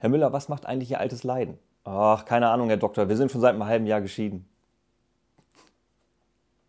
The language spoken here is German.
Herr Müller, was macht eigentlich Ihr altes Leiden? Ach, keine Ahnung, Herr Doktor, wir sind schon seit einem halben Jahr geschieden.